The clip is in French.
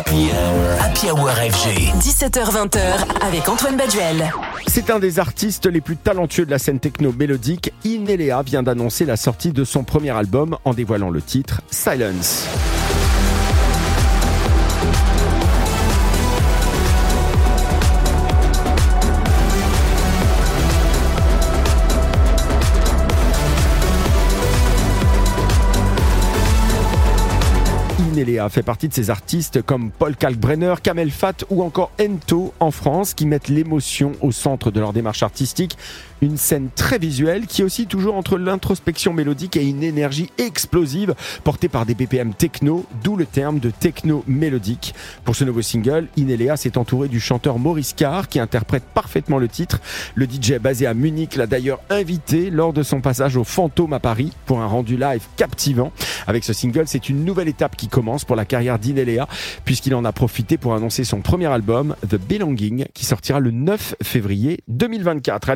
Happy Hour FG. 17h20h avec Antoine Baduel. C'est un des artistes les plus talentueux de la scène techno mélodique. Inelea vient d'annoncer la sortie de son premier album en dévoilant le titre Silence. Ineléa fait partie de ces artistes comme Paul Kalkbrenner, Kamel Fat ou encore Ento en France qui mettent l'émotion au centre de leur démarche artistique. Une scène très visuelle qui est aussi toujours entre l'introspection mélodique et une énergie explosive portée par des BPM techno, d'où le terme de techno mélodique. Pour ce nouveau single, Ineléa s'est entouré du chanteur Maurice Carr qui interprète parfaitement le titre. Le DJ basé à Munich l'a d'ailleurs invité lors de son passage au Fantôme à Paris pour un rendu live captivant. Avec ce single, c'est une nouvelle étape qui commence pour la carrière d'Ineléa puisqu'il en a profité pour annoncer son premier album, The Belonging, qui sortira le 9 février 2024.